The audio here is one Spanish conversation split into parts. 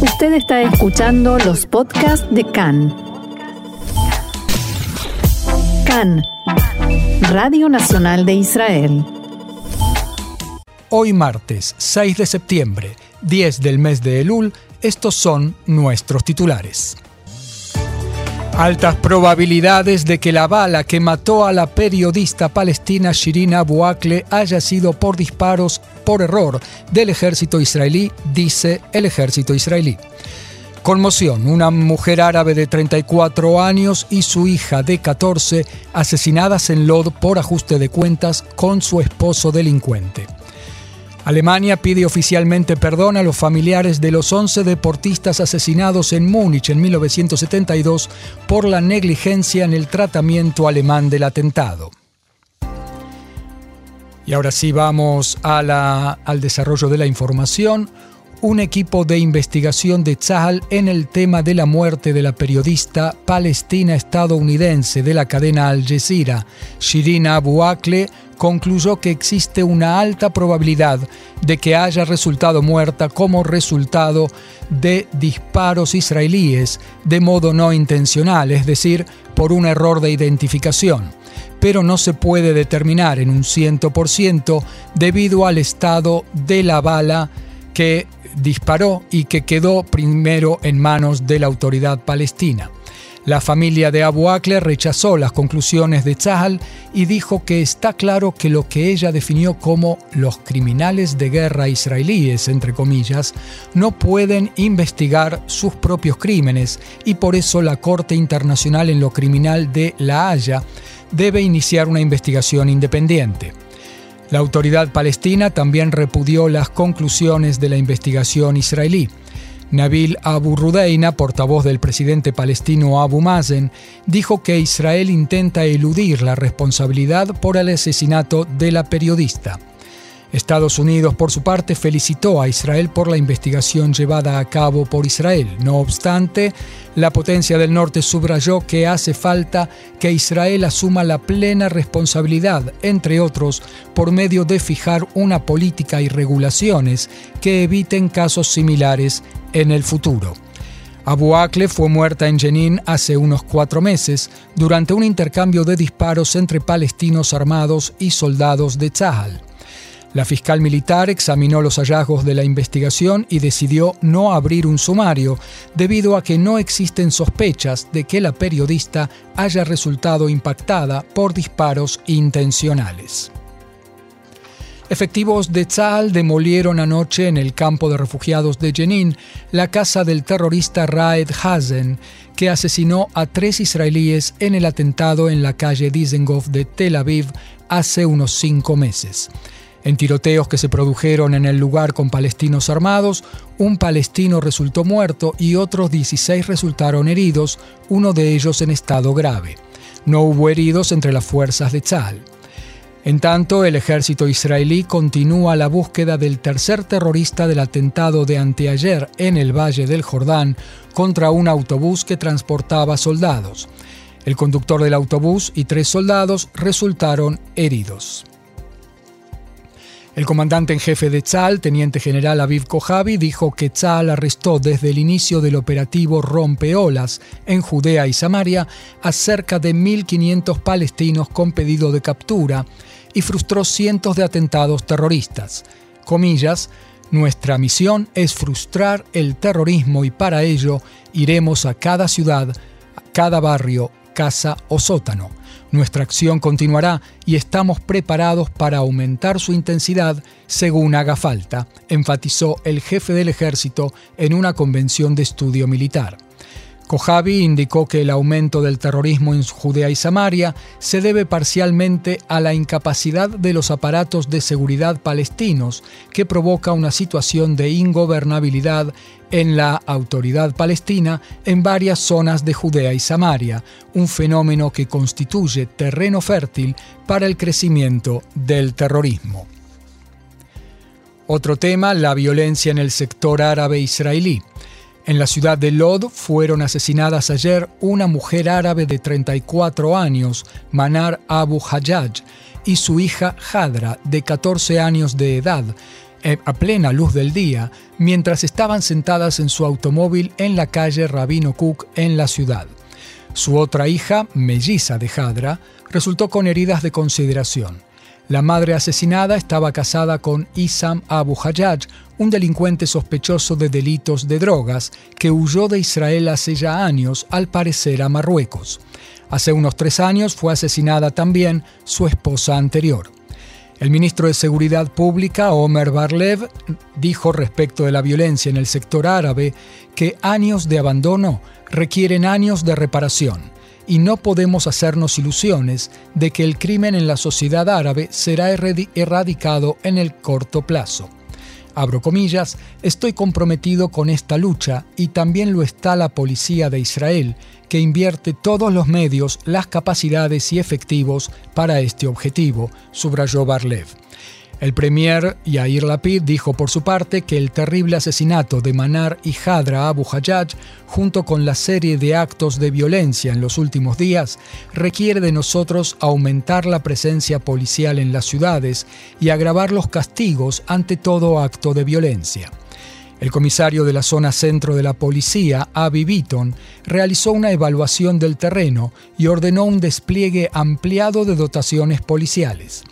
Usted está escuchando los podcasts de CAN. CAN, Radio Nacional de Israel. Hoy martes 6 de septiembre, 10 del mes de Elul, estos son nuestros titulares. Altas probabilidades de que la bala que mató a la periodista palestina Shirin Abu Akleh haya sido por disparos por error del ejército israelí, dice el ejército israelí. Conmoción, una mujer árabe de 34 años y su hija de 14 asesinadas en Lod por ajuste de cuentas con su esposo delincuente. Alemania pide oficialmente perdón a los familiares de los 11 deportistas asesinados en Múnich en 1972 por la negligencia en el tratamiento alemán del atentado. Y ahora sí vamos al desarrollo de la información. Un equipo de investigación de Tzahal en el tema de la muerte de la periodista palestina-estadounidense de la cadena Al Jazeera, Shirin Abu Akleh, concluyó que existe una alta probabilidad de que haya resultado muerta como resultado de disparos israelíes de modo no intencional, es decir, por un error de identificación pero no se puede determinar en un 100% debido al estado de la bala que disparó y que quedó primero en manos de la autoridad palestina. La familia de Abu Akleh rechazó las conclusiones de Tzahal y dijo que está claro que lo que ella definió como los criminales de guerra israelíes, entre comillas, no pueden investigar sus propios crímenes y por eso la Corte Internacional en lo Criminal de La Haya debe iniciar una investigación independiente. La autoridad palestina también repudió las conclusiones de la investigación israelí. Nabil Abu Rudeina, portavoz del presidente palestino Abu Mazen, dijo que Israel intenta eludir la responsabilidad por el asesinato de la periodista. Estados Unidos, por su parte, felicitó a Israel por la investigación llevada a cabo por Israel. No obstante, la potencia del norte subrayó que hace falta que Israel asuma la plena responsabilidad, entre otros, por medio de fijar una política y regulaciones que eviten casos similares en el futuro. Abu Akleh fue muerta en Jenin hace unos cuatro meses durante un intercambio de disparos entre palestinos armados y soldados de Tzahal. La fiscal militar examinó los hallazgos de la investigación y decidió no abrir un sumario, debido a que no existen sospechas de que la periodista haya resultado impactada por disparos intencionales. Efectivos de Tzal demolieron anoche en el campo de refugiados de Jenin la casa del terrorista Raed Hazen, que asesinó a tres israelíes en el atentado en la calle Dizengoff de Tel Aviv hace unos cinco meses. En tiroteos que se produjeron en el lugar con palestinos armados, un palestino resultó muerto y otros 16 resultaron heridos, uno de ellos en estado grave. No hubo heridos entre las fuerzas de Tzal. En tanto, el ejército israelí continúa la búsqueda del tercer terrorista del atentado de anteayer en el Valle del Jordán contra un autobús que transportaba soldados. El conductor del autobús y tres soldados resultaron heridos. El comandante en jefe de Tzal, teniente general Aviv Kojavi, dijo que Tzal arrestó desde el inicio del operativo Rompeolas en Judea y Samaria a cerca de 1.500 palestinos con pedido de captura y frustró cientos de atentados terroristas. Comillas, nuestra misión es frustrar el terrorismo y para ello iremos a cada ciudad, a cada barrio, casa o sótano. Nuestra acción continuará y estamos preparados para aumentar su intensidad según haga falta, enfatizó el jefe del ejército en una convención de estudio militar. Kojavi indicó que el aumento del terrorismo en Judea y Samaria se debe parcialmente a la incapacidad de los aparatos de seguridad palestinos, que provoca una situación de ingobernabilidad en la autoridad palestina en varias zonas de Judea y Samaria, un fenómeno que constituye terreno fértil para el crecimiento del terrorismo. Otro tema, la violencia en el sector árabe israelí. En la ciudad de Lod fueron asesinadas ayer una mujer árabe de 34 años, Manar Abu Hajjaj, y su hija Hadra, de 14 años de edad, eh, a plena luz del día mientras estaban sentadas en su automóvil en la calle Rabino Cook en la ciudad. Su otra hija, melliza de Hadra, resultó con heridas de consideración. La madre asesinada estaba casada con Isam Abu Hayyaj, un delincuente sospechoso de delitos de drogas que huyó de Israel hace ya años, al parecer a Marruecos. Hace unos tres años fue asesinada también su esposa anterior. El ministro de Seguridad Pública, Omer Barlev, dijo respecto de la violencia en el sector árabe que años de abandono requieren años de reparación y no podemos hacernos ilusiones de que el crimen en la sociedad árabe será erradicado en el corto plazo. Abro comillas, estoy comprometido con esta lucha y también lo está la policía de Israel, que invierte todos los medios, las capacidades y efectivos para este objetivo, subrayó Barlev. El premier Yair Lapid dijo por su parte que el terrible asesinato de Manar y Hadra Abu Hayyaj, junto con la serie de actos de violencia en los últimos días, requiere de nosotros aumentar la presencia policial en las ciudades y agravar los castigos ante todo acto de violencia. El comisario de la zona centro de la policía, Avi Beaton, realizó una evaluación del terreno y ordenó un despliegue ampliado de dotaciones policiales.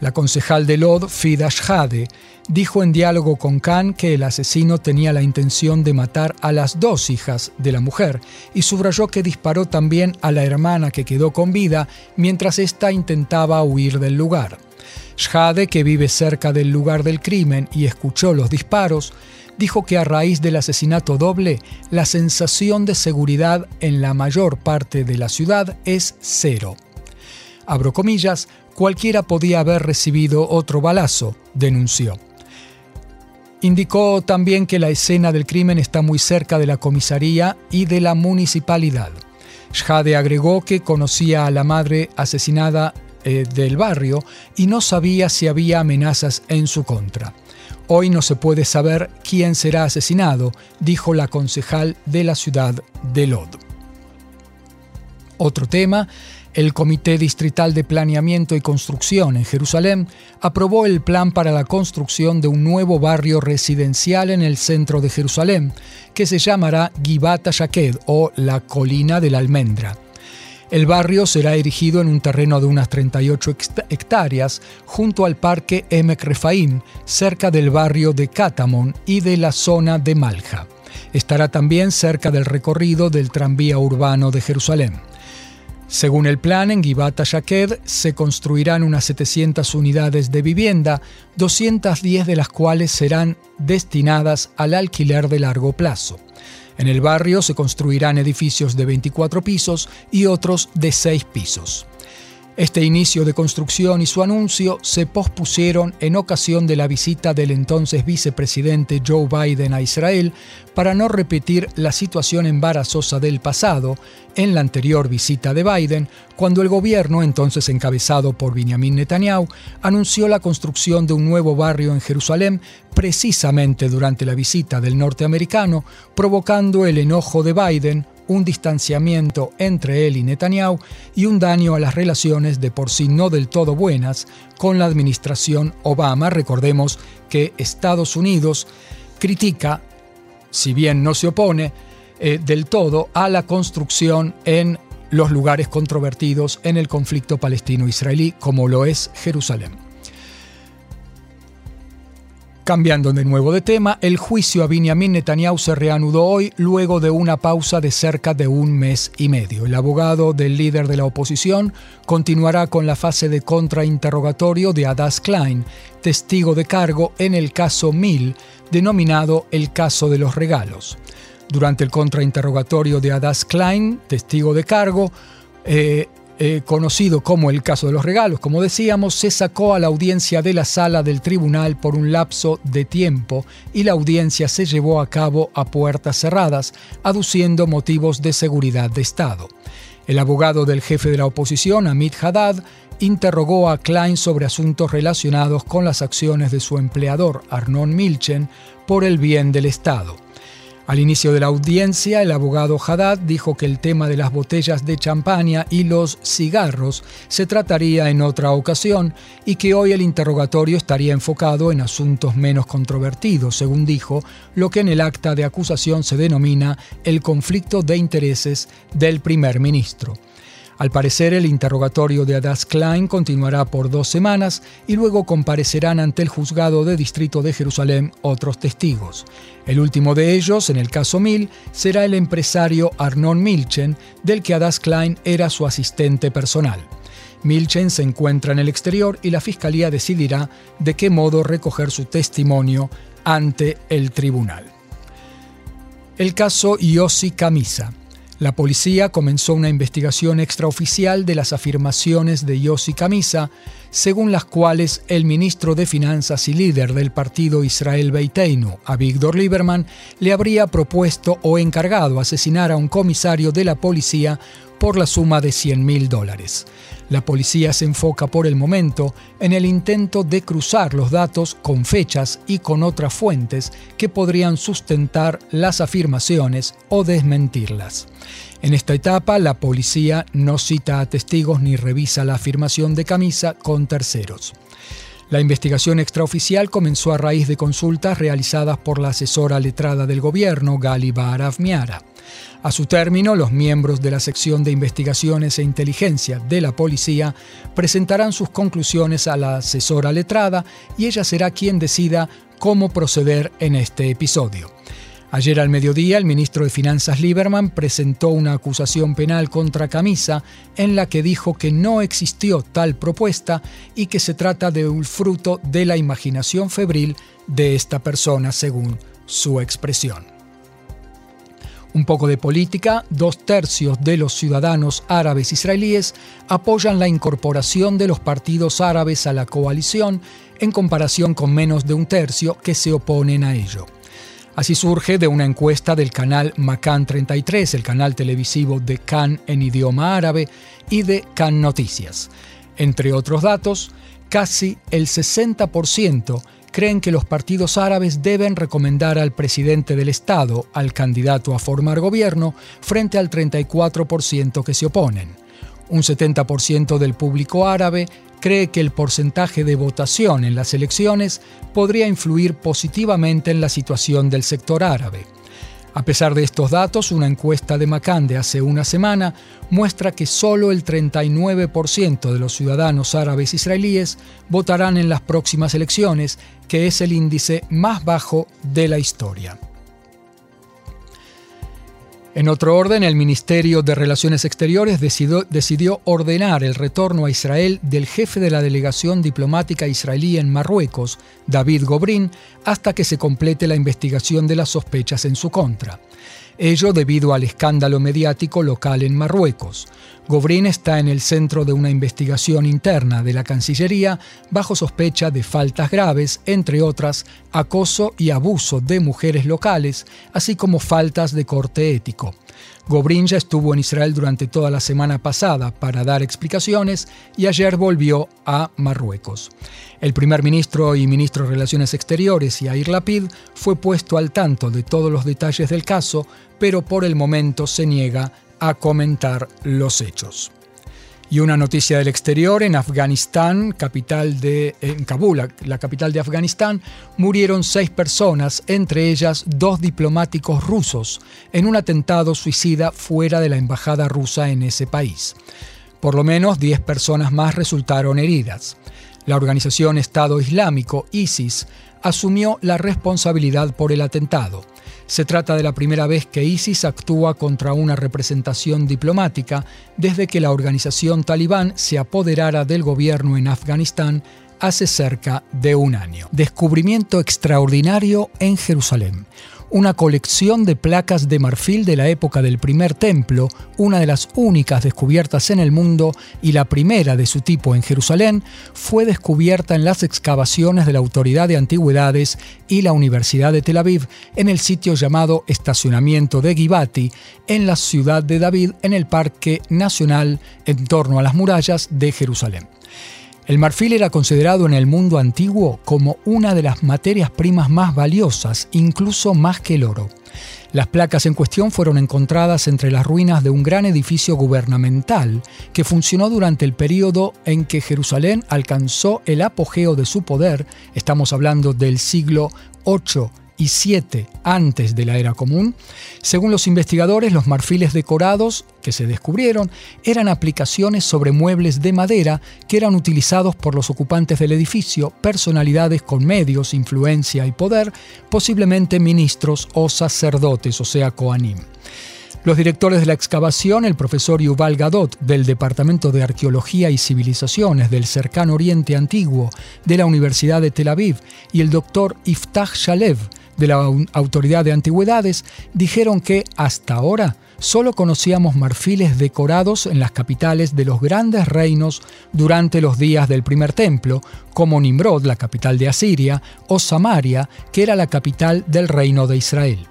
La concejal de Lod, Fida Shade, dijo en diálogo con Khan que el asesino tenía la intención de matar a las dos hijas de la mujer y subrayó que disparó también a la hermana que quedó con vida mientras ésta intentaba huir del lugar. Shade, que vive cerca del lugar del crimen y escuchó los disparos, dijo que a raíz del asesinato doble, la sensación de seguridad en la mayor parte de la ciudad es cero. Abro comillas, cualquiera podía haber recibido otro balazo, denunció. Indicó también que la escena del crimen está muy cerca de la comisaría y de la municipalidad. Shade agregó que conocía a la madre asesinada eh, del barrio y no sabía si había amenazas en su contra. Hoy no se puede saber quién será asesinado, dijo la concejal de la ciudad de Lod. Otro tema, el Comité Distrital de Planeamiento y Construcción en Jerusalén aprobó el plan para la construcción de un nuevo barrio residencial en el centro de Jerusalén, que se llamará Givat Shaked o la Colina de la Almendra. El barrio será erigido en un terreno de unas 38 hectáreas junto al parque Emek Refaim, cerca del barrio de Katamon y de la zona de Malja. Estará también cerca del recorrido del tranvía urbano de Jerusalén. Según el plan, en Givata Shaked se construirán unas 700 unidades de vivienda, 210 de las cuales serán destinadas al alquiler de largo plazo. En el barrio se construirán edificios de 24 pisos y otros de 6 pisos. Este inicio de construcción y su anuncio se pospusieron en ocasión de la visita del entonces vicepresidente Joe Biden a Israel para no repetir la situación embarazosa del pasado en la anterior visita de Biden, cuando el gobierno, entonces encabezado por Benjamin Netanyahu, anunció la construcción de un nuevo barrio en Jerusalén precisamente durante la visita del norteamericano, provocando el enojo de Biden, un distanciamiento entre él y Netanyahu y un daño a las relaciones de por sí no del todo buenas con la administración Obama. Recordemos que Estados Unidos critica, si bien no se opone eh, del todo, a la construcción en los lugares controvertidos en el conflicto palestino-israelí, como lo es Jerusalén. Cambiando de nuevo de tema, el juicio a Benjamin Netanyahu se reanudó hoy luego de una pausa de cerca de un mes y medio. El abogado del líder de la oposición continuará con la fase de contrainterrogatorio de Adas Klein, testigo de cargo en el caso 1000, denominado el caso de los regalos. Durante el contrainterrogatorio de Adas Klein, testigo de cargo, eh, eh, conocido como el caso de los regalos, como decíamos, se sacó a la audiencia de la sala del tribunal por un lapso de tiempo y la audiencia se llevó a cabo a puertas cerradas, aduciendo motivos de seguridad de Estado. El abogado del jefe de la oposición, Amit Haddad, interrogó a Klein sobre asuntos relacionados con las acciones de su empleador, Arnon Milchen, por el bien del Estado. Al inicio de la audiencia, el abogado Haddad dijo que el tema de las botellas de champaña y los cigarros se trataría en otra ocasión y que hoy el interrogatorio estaría enfocado en asuntos menos controvertidos, según dijo, lo que en el acta de acusación se denomina el conflicto de intereses del primer ministro. Al parecer, el interrogatorio de Adas Klein continuará por dos semanas y luego comparecerán ante el juzgado de distrito de Jerusalén otros testigos. El último de ellos, en el caso Mil, será el empresario Arnon Milchen, del que Adas Klein era su asistente personal. Milchen se encuentra en el exterior y la fiscalía decidirá de qué modo recoger su testimonio ante el tribunal. El caso Yossi Camisa. La policía comenzó una investigación extraoficial de las afirmaciones de Yossi Camisa, según las cuales el ministro de Finanzas y líder del partido Israel Beiteinu, Avigdor Lieberman, le habría propuesto o encargado asesinar a un comisario de la policía por la suma de 100 mil dólares. La policía se enfoca por el momento en el intento de cruzar los datos con fechas y con otras fuentes que podrían sustentar las afirmaciones o desmentirlas. En esta etapa, la policía no cita a testigos ni revisa la afirmación de Camisa con terceros. La investigación extraoficial comenzó a raíz de consultas realizadas por la asesora letrada del gobierno, Gali Barav Miara. A su término, los miembros de la sección de investigaciones e inteligencia de la policía presentarán sus conclusiones a la asesora letrada y ella será quien decida cómo proceder en este episodio. Ayer al mediodía, el ministro de Finanzas Lieberman presentó una acusación penal contra Camisa en la que dijo que no existió tal propuesta y que se trata de un fruto de la imaginación febril de esta persona, según su expresión. Un poco de política, dos tercios de los ciudadanos árabes israelíes apoyan la incorporación de los partidos árabes a la coalición en comparación con menos de un tercio que se oponen a ello. Así surge de una encuesta del canal Macan 33, el canal televisivo de Can en idioma árabe, y de Can Noticias. Entre otros datos, casi el 60% creen que los partidos árabes deben recomendar al presidente del Estado, al candidato a formar gobierno, frente al 34% que se oponen. Un 70% del público árabe cree que el porcentaje de votación en las elecciones podría influir positivamente en la situación del sector árabe. A pesar de estos datos, una encuesta de Macan de hace una semana muestra que solo el 39% de los ciudadanos árabes israelíes votarán en las próximas elecciones, que es el índice más bajo de la historia. En otro orden, el Ministerio de Relaciones Exteriores decidió, ordenar el retorno a Israel del jefe de la delegación diplomática israelí en Marruecos, David Gobrin, hasta que se complete la investigación de las sospechas en su contra ello debido al escándalo mediático local en Marruecos. Gobrín está en el centro de una investigación interna de la Cancillería bajo sospecha de faltas graves, entre otras acoso y abuso de mujeres locales, así como faltas de corte ético. Gobrín ya estuvo en Israel durante toda la semana pasada para dar explicaciones y ayer volvió a Marruecos. El primer ministro y ministro de Relaciones Exteriores, Yair Lapid, fue puesto al tanto de todos los detalles del caso, pero por el momento se niega a comentar los hechos. Y una noticia del exterior, en Afganistán, capital de, en Kabul, la capital de Afganistán, murieron seis personas, entre ellas dos diplomáticos rusos, en un atentado suicida fuera de la embajada rusa en ese país. Por lo menos diez personas más resultaron heridas. La organización Estado Islámico, ISIS, asumió la responsabilidad por el atentado. Se trata de la primera vez que ISIS actúa contra una representación diplomática desde que la organización talibán se apoderara del gobierno en Afganistán hace cerca de un año. Descubrimiento extraordinario en Jerusalén una colección de placas de marfil de la época del primer templo, una de las únicas descubiertas en el mundo y la primera de su tipo en Jerusalén, fue descubierta en las excavaciones de la Autoridad de Antigüedades y la Universidad de Tel Aviv en el sitio llamado Estacionamiento de Givati, en la ciudad de David, en el Parque Nacional en torno a las murallas de Jerusalén. El marfil era considerado en el mundo antiguo como una de las materias primas más valiosas, incluso más que el oro. Las placas en cuestión fueron encontradas entre las ruinas de un gran edificio gubernamental que funcionó durante el periodo en que Jerusalén alcanzó el apogeo de su poder, estamos hablando del siglo 8 y 7 antes de la era común, según los investigadores, los marfiles decorados que se descubrieron eran aplicaciones sobre muebles de madera que eran utilizados por los ocupantes del edificio, personalidades con medios, influencia y poder, posiblemente ministros o sacerdotes, o sea, Koanim. Los directores de la excavación, el profesor Yuval Gadot del Departamento de Arqueología y Civilizaciones del Cercano Oriente Antiguo de la Universidad de Tel Aviv, y el doctor Iftach Shalev de la Autoridad de Antigüedades, dijeron que hasta ahora solo conocíamos marfiles decorados en las capitales de los grandes reinos durante los días del primer templo, como Nimrod, la capital de Asiria, o Samaria, que era la capital del reino de Israel.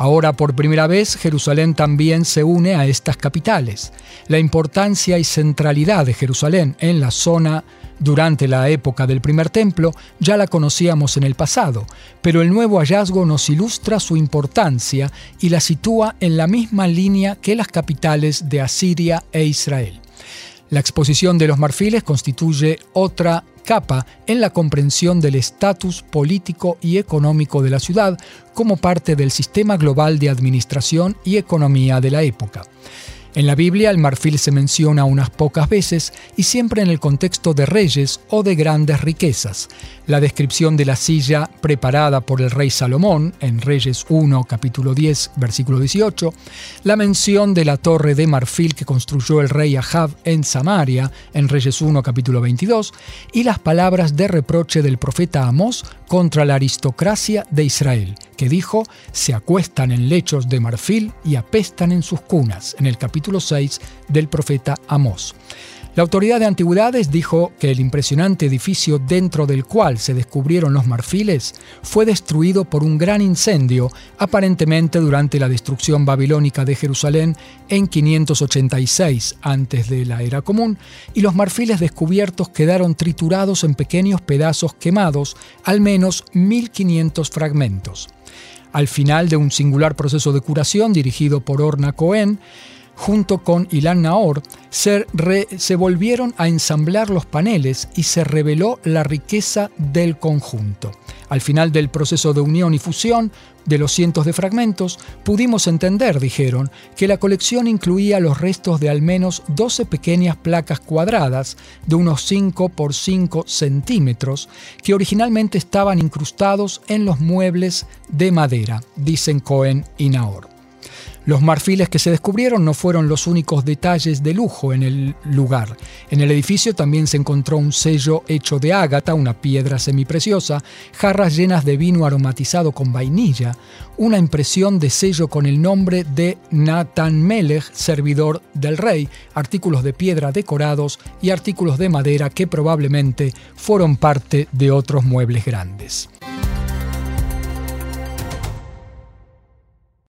Ahora por primera vez Jerusalén también se une a estas capitales. La importancia y centralidad de Jerusalén en la zona durante la época del primer templo ya la conocíamos en el pasado, pero el nuevo hallazgo nos ilustra su importancia y la sitúa en la misma línea que las capitales de Asiria e Israel. La exposición de los marfiles constituye otra capa en la comprensión del estatus político y económico de la ciudad como parte del sistema global de administración y economía de la época. En la Biblia el marfil se menciona unas pocas veces y siempre en el contexto de reyes o de grandes riquezas. La descripción de la silla preparada por el rey Salomón en Reyes 1 capítulo 10 versículo 18, la mención de la torre de marfil que construyó el rey Ahab en Samaria en Reyes 1 capítulo 22 y las palabras de reproche del profeta Amós contra la aristocracia de Israel, que dijo, se acuestan en lechos de marfil y apestan en sus cunas, en el capítulo 6 del profeta Amós. La autoridad de antigüedades dijo que el impresionante edificio dentro del cual se descubrieron los marfiles fue destruido por un gran incendio, aparentemente durante la destrucción babilónica de Jerusalén en 586 antes de la era común, y los marfiles descubiertos quedaron triturados en pequeños pedazos quemados, al menos 1500 fragmentos. Al final de un singular proceso de curación dirigido por Orna Cohen, junto con Ilan Naor, se, se, volvieron a ensamblar los paneles y se reveló la riqueza del conjunto. Al final del proceso de unión y fusión de los cientos de fragmentos, pudimos entender, dijeron, que la colección incluía los restos de al menos 12 pequeñas placas cuadradas de unos 5 por 5 centímetros que originalmente estaban incrustados en los muebles de madera, dicen Cohen y Naor. Los marfiles que se descubrieron no fueron los únicos detalles de lujo en el lugar. En el edificio también se encontró un sello hecho de ágata, una piedra semipreciosa, jarras llenas de vino aromatizado con vainilla, una impresión de sello con el nombre de Nathan Melech, servidor del rey, artículos de piedra decorados y artículos de madera que probablemente fueron parte de otros muebles grandes.